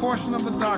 portion of the darkness.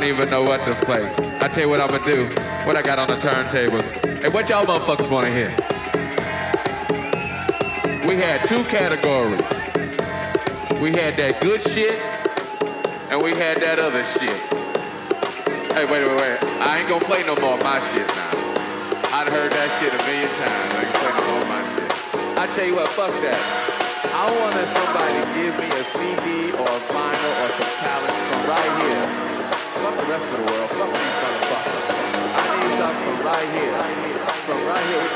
Don't even know what to play. I tell you what I'm gonna do. What I got on the turntables. Hey, what y'all motherfuckers wanna hear? We had two categories. We had that good shit, and we had that other shit. Hey, wait, wait, wait. I ain't gonna play no more of my shit now. I'd heard that shit a million times. I ain't play no more of my shit. I tell you what, fuck that. I want somebody give me a CD or a vinyl or some talent from right here. The rest of the world. Fuck these motherfuckers. I need something from right here. From right here.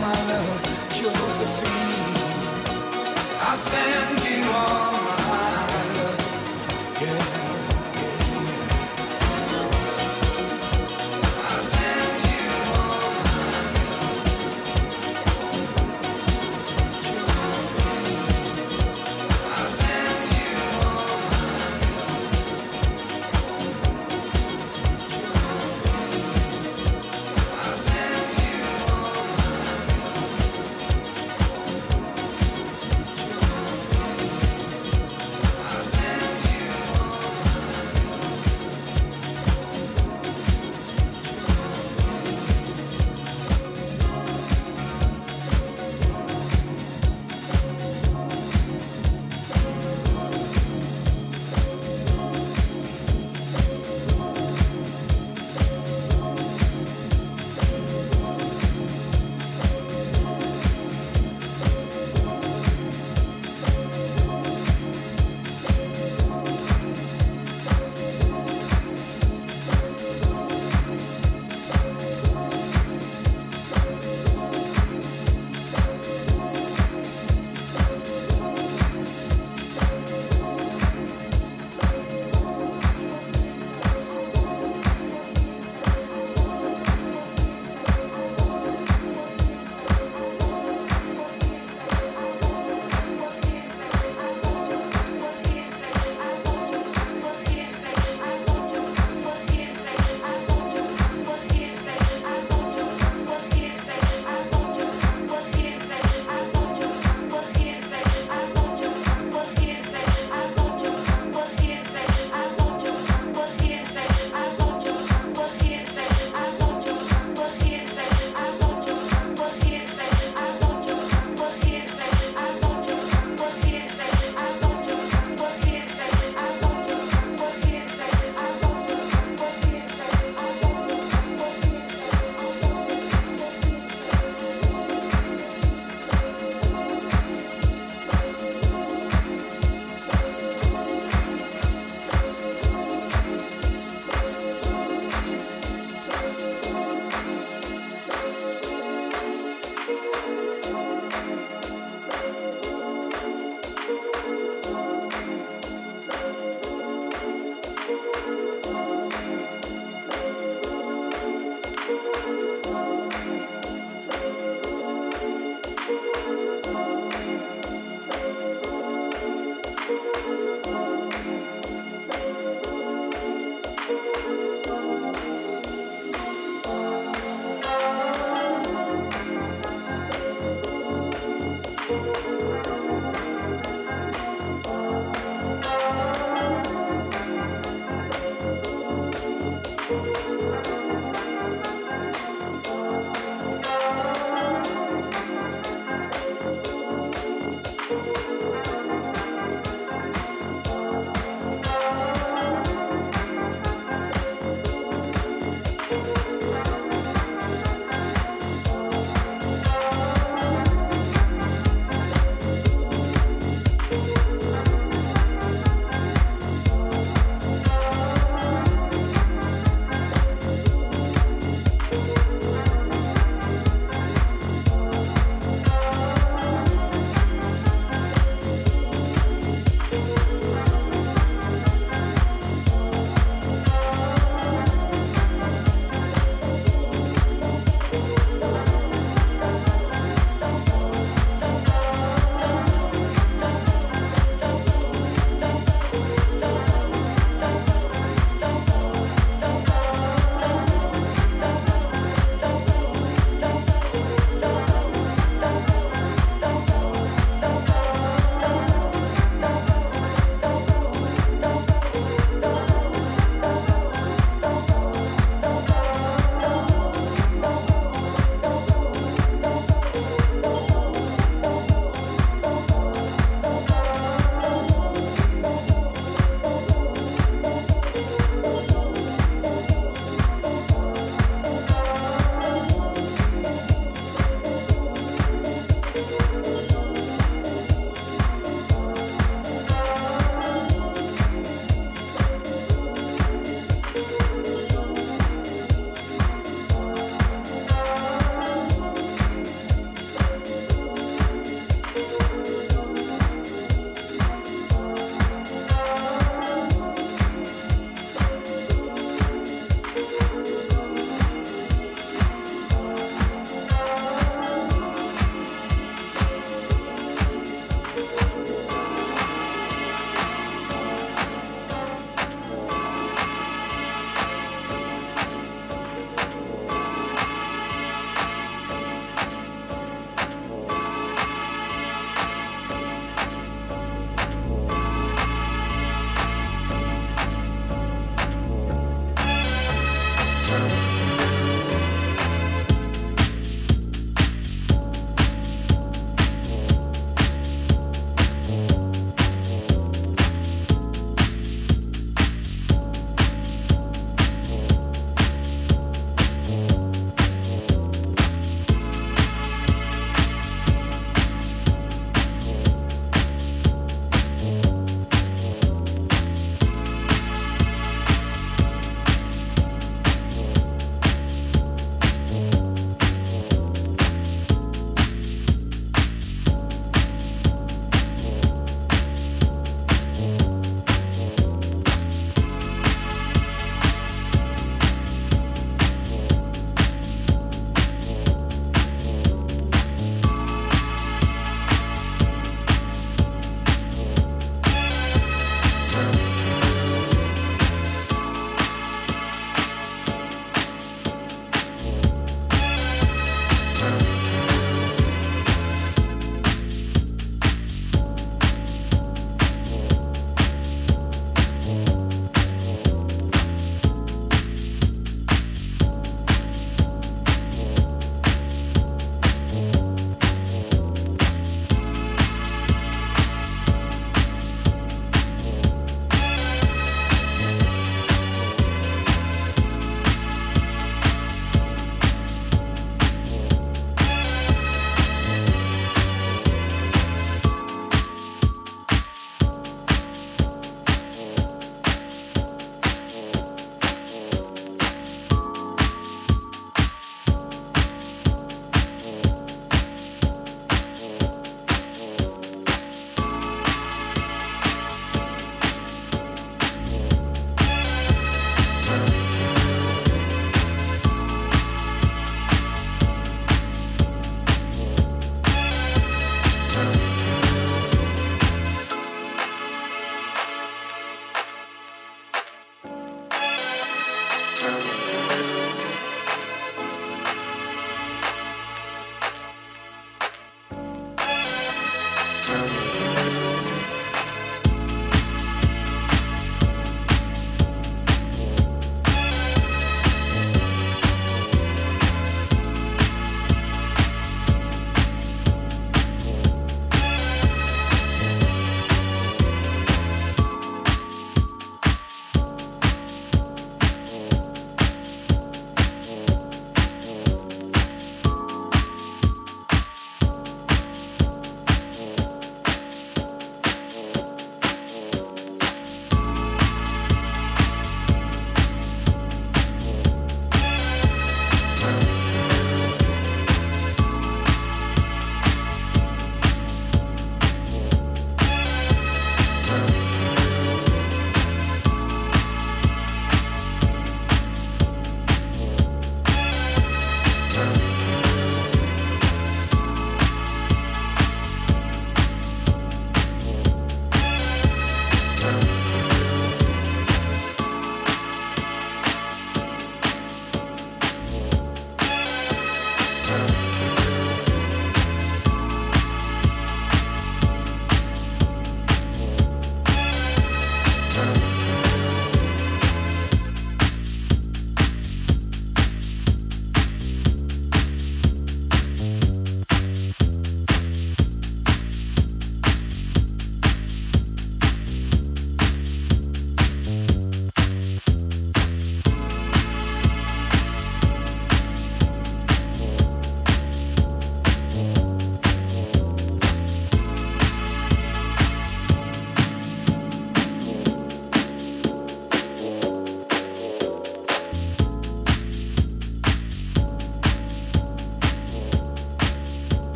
my love, Josephine. I send you all.